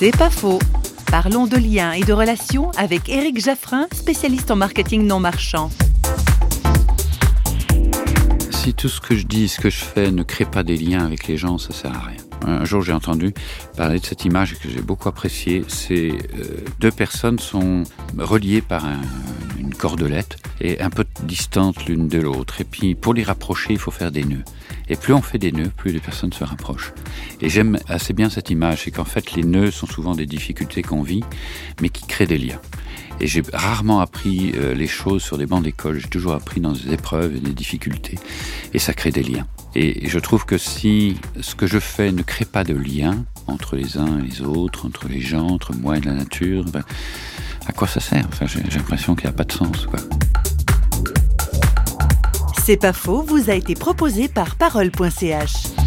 C'est pas faux. Parlons de liens et de relations avec Éric Jaffrin, spécialiste en marketing non marchand. Si tout ce que je dis, ce que je fais ne crée pas des liens avec les gens, ça sert à rien. Un jour, j'ai entendu parler de cette image que j'ai beaucoup appréciée. C'est euh, deux personnes sont reliées par une cordelette et un peu distantes l'une de l'autre. Et puis, pour les rapprocher, il faut faire des nœuds. Et plus on fait des nœuds, plus les personnes se rapprochent. Et j'aime assez bien cette image, c'est qu'en fait, les nœuds sont souvent des difficultés qu'on vit, mais qui créent des liens. Et j'ai rarement appris euh, les choses sur des bancs d'école. J'ai toujours appris dans des épreuves et des difficultés. Et ça crée des liens. Et je trouve que si ce que je fais ne crée pas de lien entre les uns et les autres, entre les gens, entre moi et la nature, ben, à quoi ça sert J'ai l'impression qu'il n'y a pas de sens. C'est pas faux, vous a été proposé par parole.ch.